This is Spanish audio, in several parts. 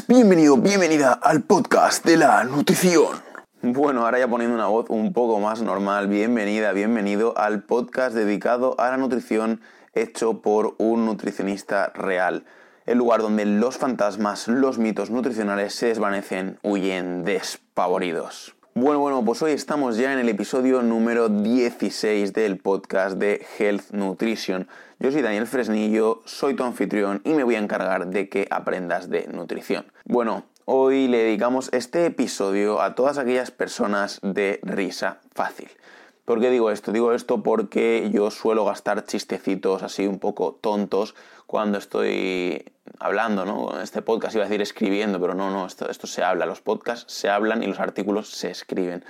bienvenido, bienvenida al podcast de la nutrición. Bueno, ahora ya poniendo una voz un poco más normal, bienvenida, bienvenido al podcast dedicado a la nutrición hecho por un nutricionista real. El lugar donde los fantasmas, los mitos nutricionales se desvanecen, huyen despavoridos. Bueno, bueno, pues hoy estamos ya en el episodio número 16 del podcast de Health Nutrition. Yo soy Daniel Fresnillo, soy tu anfitrión y me voy a encargar de que aprendas de nutrición. Bueno, hoy le dedicamos este episodio a todas aquellas personas de risa fácil. ¿Por qué digo esto? Digo esto porque yo suelo gastar chistecitos así un poco tontos cuando estoy hablando, ¿no? Este podcast iba a decir escribiendo, pero no, no, esto, se habla. Los podcasts se hablan y los artículos se escriben.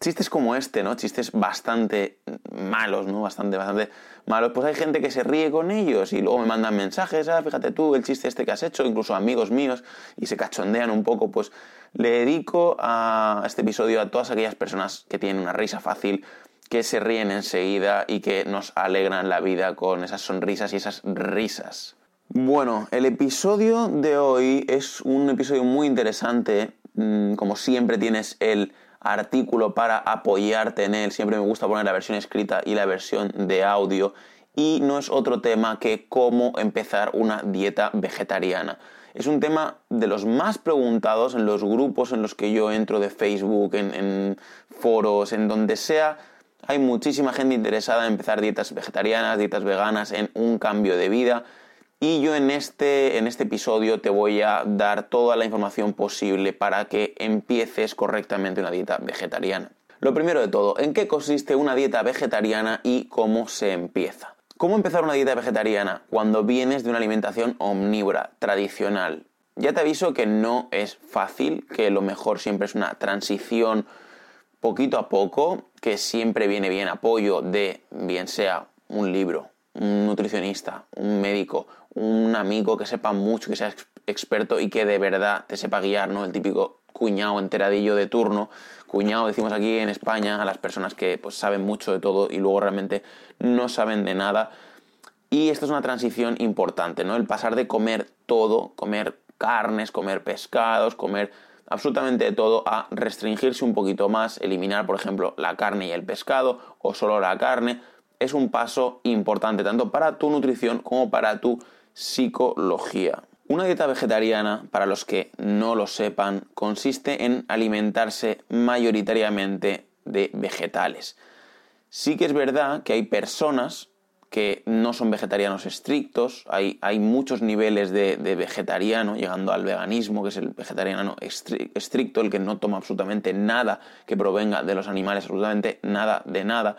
Chistes como este, ¿no? Chistes bastante malos, ¿no? Bastante, bastante malos. Pues hay gente que se ríe con ellos y luego me mandan mensajes, ah, fíjate tú, el chiste este que has hecho, incluso amigos míos, y se cachondean un poco. Pues le dedico a este episodio a todas aquellas personas que tienen una risa fácil, que se ríen enseguida y que nos alegran la vida con esas sonrisas y esas risas. Bueno, el episodio de hoy es un episodio muy interesante. Mm, como siempre tienes el artículo para apoyarte en él. Siempre me gusta poner la versión escrita y la versión de audio. Y no es otro tema que cómo empezar una dieta vegetariana. Es un tema de los más preguntados en los grupos en los que yo entro de Facebook, en, en foros, en donde sea hay muchísima gente interesada en empezar dietas vegetarianas, dietas veganas, en un cambio de vida. Y yo en este, en este episodio te voy a dar toda la información posible para que empieces correctamente una dieta vegetariana. Lo primero de todo, ¿en qué consiste una dieta vegetariana y cómo se empieza? ¿Cómo empezar una dieta vegetariana cuando vienes de una alimentación omnívora, tradicional? Ya te aviso que no es fácil, que lo mejor siempre es una transición poquito a poco, que siempre viene bien apoyo de, bien sea un libro, un nutricionista, un médico, un amigo que sepa mucho, que sea experto y que de verdad te sepa guiar, ¿no? El típico cuñado enteradillo de turno. Cuñado decimos aquí en España a las personas que pues, saben mucho de todo y luego realmente no saben de nada. Y esto es una transición importante, ¿no? El pasar de comer todo, comer carnes, comer pescados, comer absolutamente de todo a restringirse un poquito más, eliminar, por ejemplo, la carne y el pescado o solo la carne, es un paso importante tanto para tu nutrición como para tu psicología. Una dieta vegetariana, para los que no lo sepan, consiste en alimentarse mayoritariamente de vegetales. Sí que es verdad que hay personas que no son vegetarianos estrictos, hay, hay muchos niveles de, vegetariano, llegando al veganismo, que es el vegetariano estricto, el que no toma absolutamente nada que provenga de los animales, absolutamente nada de nada,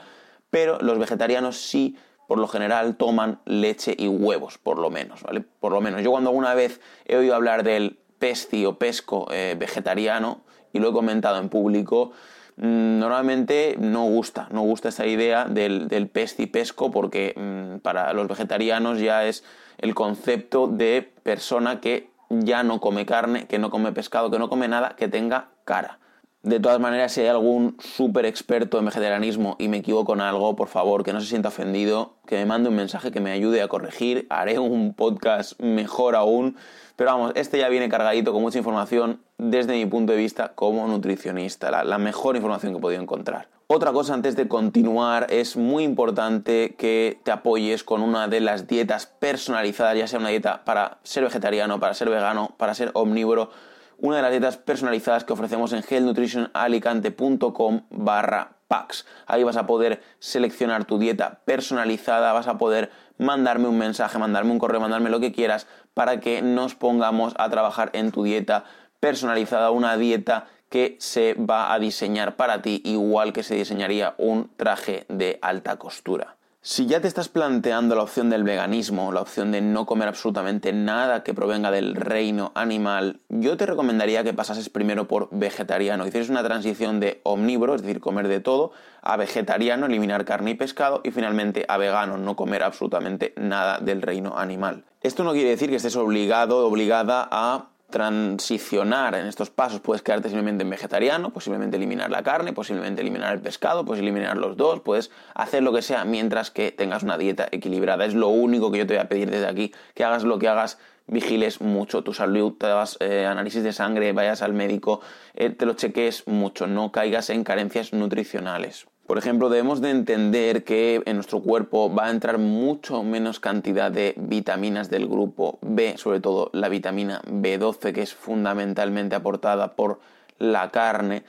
pero los vegetarianos sí, por lo general, toman leche y huevos, por lo menos, ¿vale? Por lo menos. Yo cuando alguna vez he oído hablar del pesti o pesco eh, vegetariano, y lo he comentado en público, normalmente no gusta, no gusta esa idea del, del y pesco porque mm, para los vegetarianos ya es el concepto de persona que ya no come carne, que no come pescado, que no come nada que tenga cara. De todas maneras, si hay algún súper experto en vegetarianismo y me equivoco en algo, por favor, que no se sienta ofendido, que me mande un mensaje que me ayude a corregir. Haré un podcast mejor aún. Pero vamos, este ya viene cargadito con mucha información desde mi punto de vista como nutricionista, la, la mejor información que he podido encontrar. Otra cosa antes de continuar, es muy importante que te apoyes con una de las dietas personalizadas, ya sea una dieta para ser vegetariano, para ser vegano, para ser omnívoro una de las dietas personalizadas que ofrecemos en healthnutritionalicante.com barra packs. Ahí vas a poder seleccionar tu dieta personalizada, vas a poder mandarme un mensaje, mandarme un correo, mandarme lo que quieras para que nos pongamos a trabajar en tu dieta personalizada, una dieta que se va a diseñar para ti igual que se diseñaría un traje de alta costura. Si ya te estás planteando la opción del veganismo, la opción de no comer absolutamente nada que provenga del reino animal, yo te recomendaría que pasases primero por vegetariano, hicieras una transición de omnívoro, es decir, comer de todo, a vegetariano, eliminar carne y pescado, y finalmente a vegano, no comer absolutamente nada del reino animal. Esto no quiere decir que estés obligado obligada a transicionar en estos pasos, puedes quedarte simplemente en vegetariano, posiblemente eliminar la carne, posiblemente eliminar el pescado, puedes eliminar los dos, puedes hacer lo que sea mientras que tengas una dieta equilibrada. Es lo único que yo te voy a pedir desde aquí, que hagas lo que hagas, vigiles mucho tu salud, te hagas eh, análisis de sangre, vayas al médico, eh, te lo cheques mucho, no caigas en carencias nutricionales. Por ejemplo, debemos de entender que en nuestro cuerpo va a entrar mucho menos cantidad de vitaminas del grupo B, sobre todo la vitamina B12, que es fundamentalmente aportada por la carne,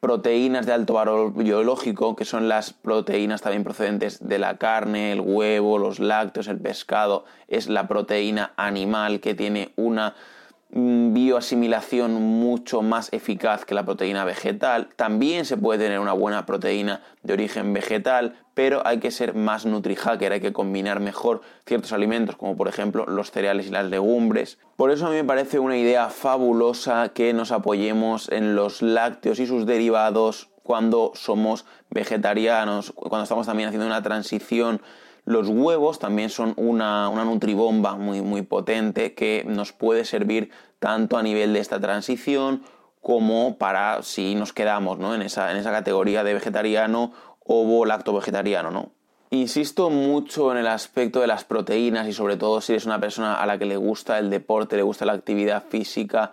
proteínas de alto valor biológico, que son las proteínas también procedentes de la carne, el huevo, los lácteos, el pescado, es la proteína animal que tiene una bioasimilación mucho más eficaz que la proteína vegetal. También se puede tener una buena proteína de origen vegetal, pero hay que ser más nutrihacker, hay que combinar mejor ciertos alimentos, como por ejemplo los cereales y las legumbres. Por eso a mí me parece una idea fabulosa que nos apoyemos en los lácteos y sus derivados cuando somos vegetarianos, cuando estamos también haciendo una transición los huevos también son una, nutribomba muy, muy potente que nos puede servir tanto a nivel de esta transición como para si nos quedamos en, esa, en esa categoría de vegetariano o lacto vegetariano, ¿no? Insisto mucho en el aspecto de las proteínas y sobre todo si eres una persona a la que le gusta el deporte, le gusta la actividad física,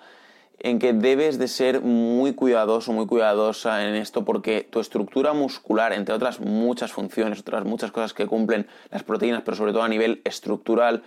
en que debes de ser muy cuidadoso, muy cuidadosa en esto porque tu estructura muscular, entre otras muchas funciones, otras muchas cosas que cumplen las proteínas, pero sobre todo a nivel estructural,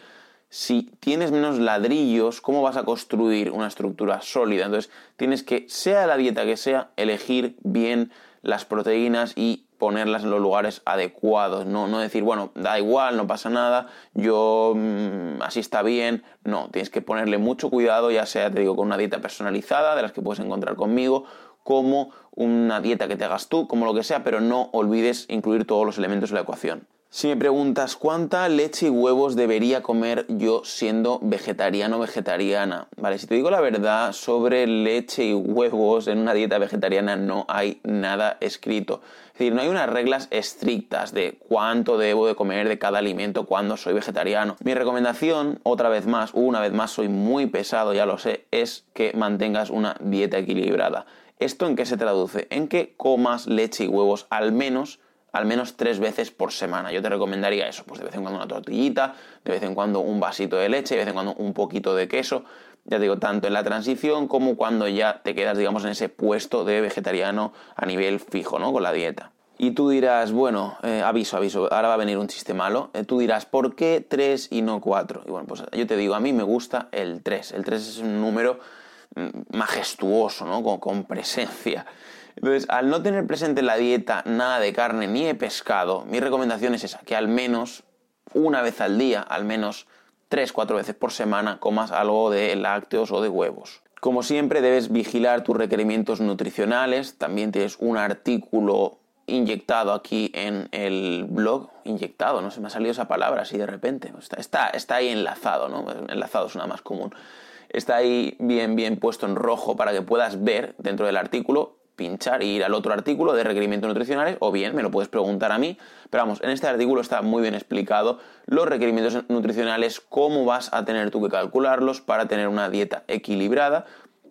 si tienes menos ladrillos, ¿cómo vas a construir una estructura sólida? Entonces tienes que, sea la dieta que sea, elegir bien las proteínas y ponerlas en los lugares adecuados, no, no decir, bueno, da igual, no pasa nada, yo mm, así está bien, no, tienes que ponerle mucho cuidado, ya sea, te digo, con una dieta personalizada, de las que puedes encontrar conmigo, como una dieta que te hagas tú, como lo que sea, pero no olvides incluir todos los elementos de la ecuación. Si me preguntas cuánta leche y huevos debería comer yo siendo vegetariano o vegetariana, vale, si te digo la verdad sobre leche y huevos en una dieta vegetariana no hay nada escrito. Es decir, no hay unas reglas estrictas de cuánto debo de comer de cada alimento cuando soy vegetariano. Mi recomendación, otra vez más, una vez más, soy muy pesado, ya lo sé, es que mantengas una dieta equilibrada. ¿Esto en qué se traduce? En que comas leche y huevos al menos al menos tres veces por semana. Yo te recomendaría eso, pues de vez en cuando una tortillita, de vez en cuando un vasito de leche, de vez en cuando un poquito de queso. Ya te digo, tanto en la transición como cuando ya te quedas, digamos, en ese puesto de vegetariano a nivel fijo, ¿no? Con la dieta. Y tú dirás, bueno, eh, aviso, aviso, ahora va a venir un chiste malo. Eh, tú dirás, ¿por qué 3 y no 4? Y bueno, pues yo te digo, a mí me gusta el 3. El 3 es un número mm, majestuoso, ¿no? con presencia. Entonces, al no tener presente en la dieta nada de carne ni de pescado, mi recomendación es esa, que al menos una vez al día, al menos tres, cuatro veces por semana, comas algo de lácteos o de huevos. Como siempre, debes vigilar tus requerimientos nutricionales. También tienes un artículo inyectado aquí en el blog. Inyectado, no se me ha salido esa palabra así de repente. Está, está, está ahí enlazado, ¿no? Enlazado es una más común. Está ahí bien, bien puesto en rojo para que puedas ver dentro del artículo pinchar e ir al otro artículo de requerimientos nutricionales o bien me lo puedes preguntar a mí. Pero vamos, en este artículo está muy bien explicado los requerimientos nutricionales, cómo vas a tener tú que calcularlos para tener una dieta equilibrada,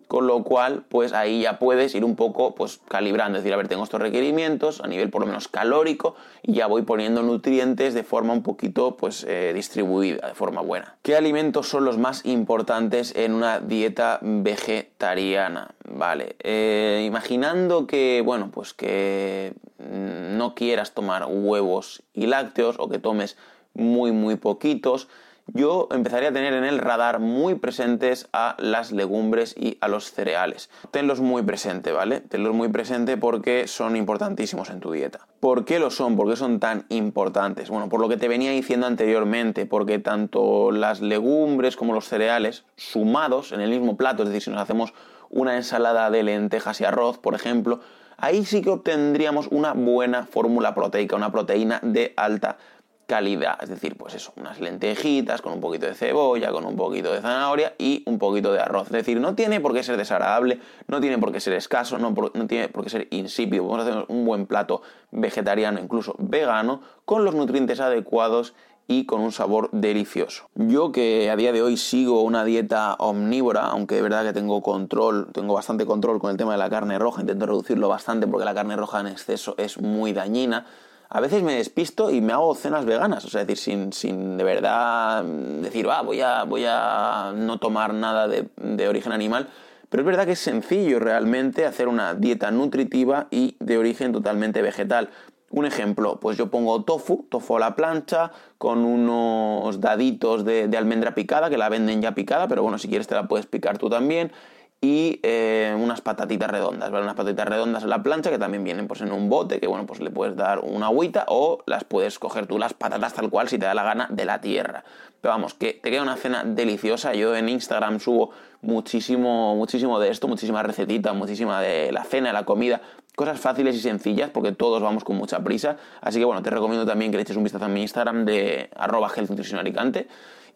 con lo cual pues ahí ya puedes ir un poco pues calibrando, es decir, a ver, tengo estos requerimientos a nivel por lo menos calórico y ya voy poniendo nutrientes de forma un poquito pues eh, distribuida, de forma buena. ¿Qué alimentos son los más importantes en una dieta vegetariana? Vale, eh, imaginando que, bueno, pues que no quieras tomar huevos y lácteos o que tomes muy muy poquitos, yo empezaría a tener en el radar muy presentes a las legumbres y a los cereales. Tenlos muy presente, ¿vale? Tenlos muy presente porque son importantísimos en tu dieta. ¿Por qué lo son? ¿Por qué son tan importantes? Bueno, por lo que te venía diciendo anteriormente, porque tanto las legumbres como los cereales, sumados en el mismo plato, es decir, si nos hacemos una ensalada de lentejas y arroz, por ejemplo, ahí sí que obtendríamos una buena fórmula proteica, una proteína de alta calidad, es decir, pues eso, unas lentejitas con un poquito de cebolla, con un poquito de zanahoria y un poquito de arroz. Es decir, no tiene por qué ser desagradable, no tiene por qué ser escaso, no, no tiene por qué ser insípido. A hacer un buen plato vegetariano, incluso vegano, con los nutrientes adecuados y con un sabor delicioso. Yo que a día de hoy sigo una dieta omnívora, aunque de verdad que tengo control, tengo bastante control con el tema de la carne roja, intento reducirlo bastante porque la carne roja en exceso es muy dañina a veces me despisto y me hago cenas veganas, o sea, decir, sin, sin de verdad decir, va, voy a, voy a no tomar nada de, de origen animal, pero es verdad que es sencillo realmente hacer una dieta nutritiva y de origen totalmente vegetal. Un ejemplo, pues yo pongo tofu, tofu a la plancha, con unos daditos de, de, almendra picada, que la venden ya picada, pero bueno, si quieres te la puedes picar tú también y eh, unas patatitas redondas, ¿vale? Unas patatitas redondas en la plancha que también vienen pues en un bote, que bueno, pues le puedes dar una agüita o las puedes coger tú las patatas tal cual si te da la gana de la tierra. Pero vamos, que te queda una cena deliciosa. Yo en Instagram subo muchísimo, muchísimo de esto, muchísimas recetitas, muchísima de la cena, la comida, cosas fáciles y sencillas porque todos vamos con mucha prisa. Así que bueno, te recomiendo también que le eches un vistazo a mi Instagram de arroba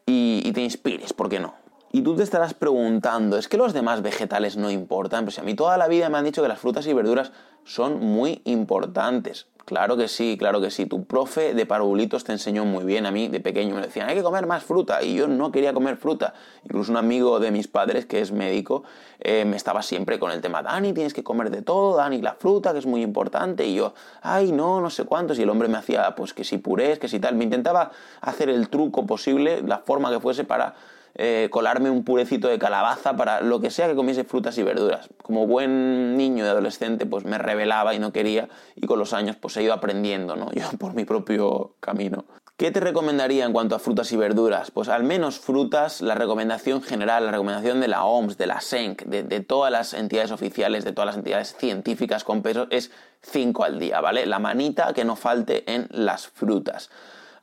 y, y te inspires, ¿por qué no? Y tú te estarás preguntando, ¿es que los demás vegetales no importan? Pues a mí toda la vida me han dicho que las frutas y verduras son muy importantes. Claro que sí, claro que sí. Tu profe de parvulitos te enseñó muy bien. A mí de pequeño me decían, hay que comer más fruta. Y yo no quería comer fruta. Incluso un amigo de mis padres, que es médico, eh, me estaba siempre con el tema, Dani, tienes que comer de todo, Dani, la fruta, que es muy importante. Y yo, ay, no, no sé cuántos. Y el hombre me hacía, pues que si purés, que si tal. Me intentaba hacer el truco posible, la forma que fuese para eh, colarme un purecito de calabaza para lo que sea que comiese frutas y verduras. Como buen niño y adolescente, pues me rebelaba y no quería, y con los años pues he ido aprendiendo, ¿no? Yo por mi propio camino. ¿Qué te recomendaría en cuanto a frutas y verduras? Pues al menos frutas, la recomendación general, la recomendación de la OMS, de la SENC, de, de todas las entidades oficiales, de todas las entidades científicas con peso, es 5 al día, ¿vale? La manita que no falte en las frutas.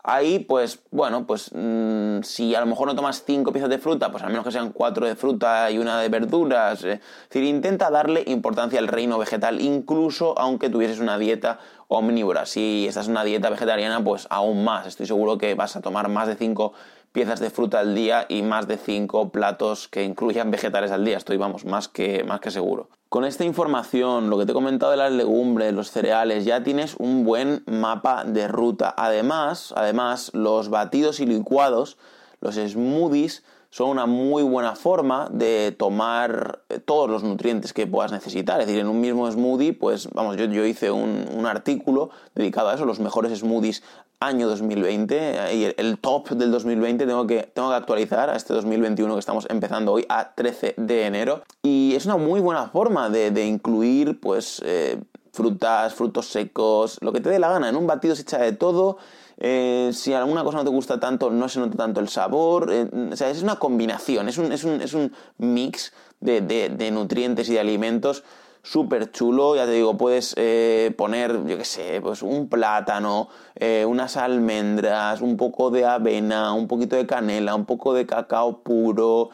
Ahí, pues, bueno, pues mm, si a lo mejor no tomas cinco piezas de fruta, pues al menos que sean cuatro de fruta y una de verduras. Eh. Es decir, intenta darle importancia al reino vegetal, incluso aunque tuvieses una dieta omnívora. Si estás en una dieta vegetariana, pues aún más. Estoy seguro que vas a tomar más de cinco piezas de fruta al día y más de cinco platos que incluyan vegetales al día. Estoy, vamos, más que, más que seguro. Con esta información, lo que te he comentado de las legumbres, los cereales, ya tienes un buen mapa de ruta. Además, además, los batidos y licuados, los smoothies, son una muy buena forma de tomar eh, todos los nutrientes que puedas necesitar. Es decir, en un mismo smoothie, pues vamos, yo, yo hice un, un, artículo dedicado a eso, los mejores smoothies año 2020 y el, top del 2020 tengo que, tengo que actualizar a este 2021 que estamos empezando hoy a 13 de enero y es una muy buena forma de, incluir pues eh, frutas, frutos secos, lo que te dé la gana, en un batido se echa de todo eh, si alguna cosa no te gusta tanto, no se nota tanto el sabor. Eh, o sea, es una combinación, es un, es un, es un mix de, de, de nutrientes y de alimentos súper chulo, ya te digo, puedes eh, poner, yo qué sé, pues un plátano, unas almendras, un poco de avena, un poquito de canela, un poco de cacao puro,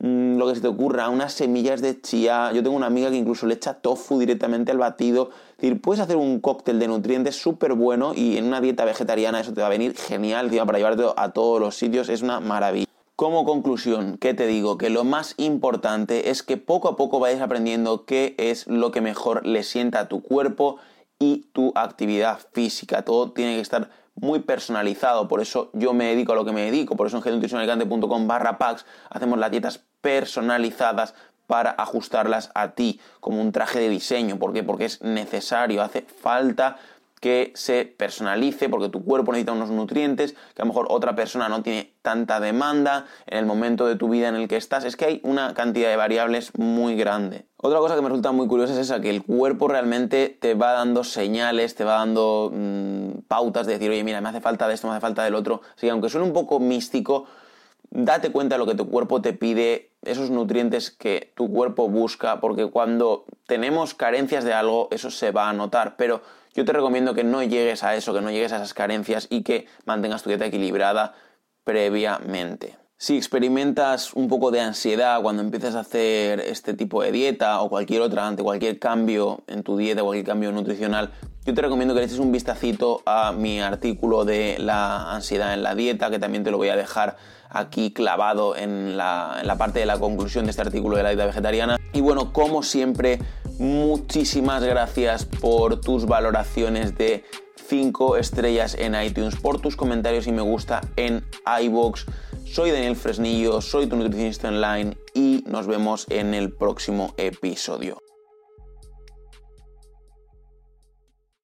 mm, lo que se te ocurra, unas semillas de chía. Yo tengo una amiga que incluso le echa tofu directamente al batido. Es decir, puedes hacer un cóctel de nutrientes súper bueno y en una dieta vegetariana eso te va a venir genial, para llevarte a todos los sitios, es una maravilla. Como conclusión, ¿qué te digo? Que lo más importante es que poco a poco vayas aprendiendo qué es lo que mejor le sienta a tu cuerpo y tu actividad física. Todo tiene que estar muy personalizado, por eso yo me dedico a lo que me dedico, por eso en genutricionalicante.com barra packs hacemos las dietas personalizadas para ajustarlas a ti, como un traje de diseño. ¿Por qué? Porque es necesario, hace falta que se personalice porque tu cuerpo necesita unos nutrientes que a lo mejor otra persona no tiene tanta demanda en el momento de tu vida en el que estás. Es que hay una cantidad de variables muy grande. Otra cosa que me resulta muy curiosa es esa, que el cuerpo realmente te va dando señales, te va dando mmm, pautas de decir, oye, mira, me hace falta de esto, me hace falta del otro. Así que aunque suene un poco místico, date cuenta de lo que tu cuerpo te pide, esos nutrientes que tu cuerpo busca, porque cuando tenemos carencias de algo, eso se va a notar, pero yo te recomiendo que no llegues a eso, que no llegues a esas carencias y que mantengas tu dieta equilibrada previamente. Si experimentas un poco de ansiedad cuando empiezas a hacer este tipo de dieta o cualquier otra, ante cualquier cambio en tu dieta, cualquier cambio nutricional, yo te recomiendo que le eches un vistacito a mi artículo de la ansiedad en la dieta, que también te lo voy a dejar aquí clavado en la, en la parte de la conclusión de este artículo de la dieta vegetariana. Y bueno, como siempre, muchísimas gracias por tus valoraciones de 5 estrellas en iTunes, por tus comentarios y me gusta en iBox. Soy Daniel Fresnillo, soy tu nutricionista online y nos vemos en el próximo episodio.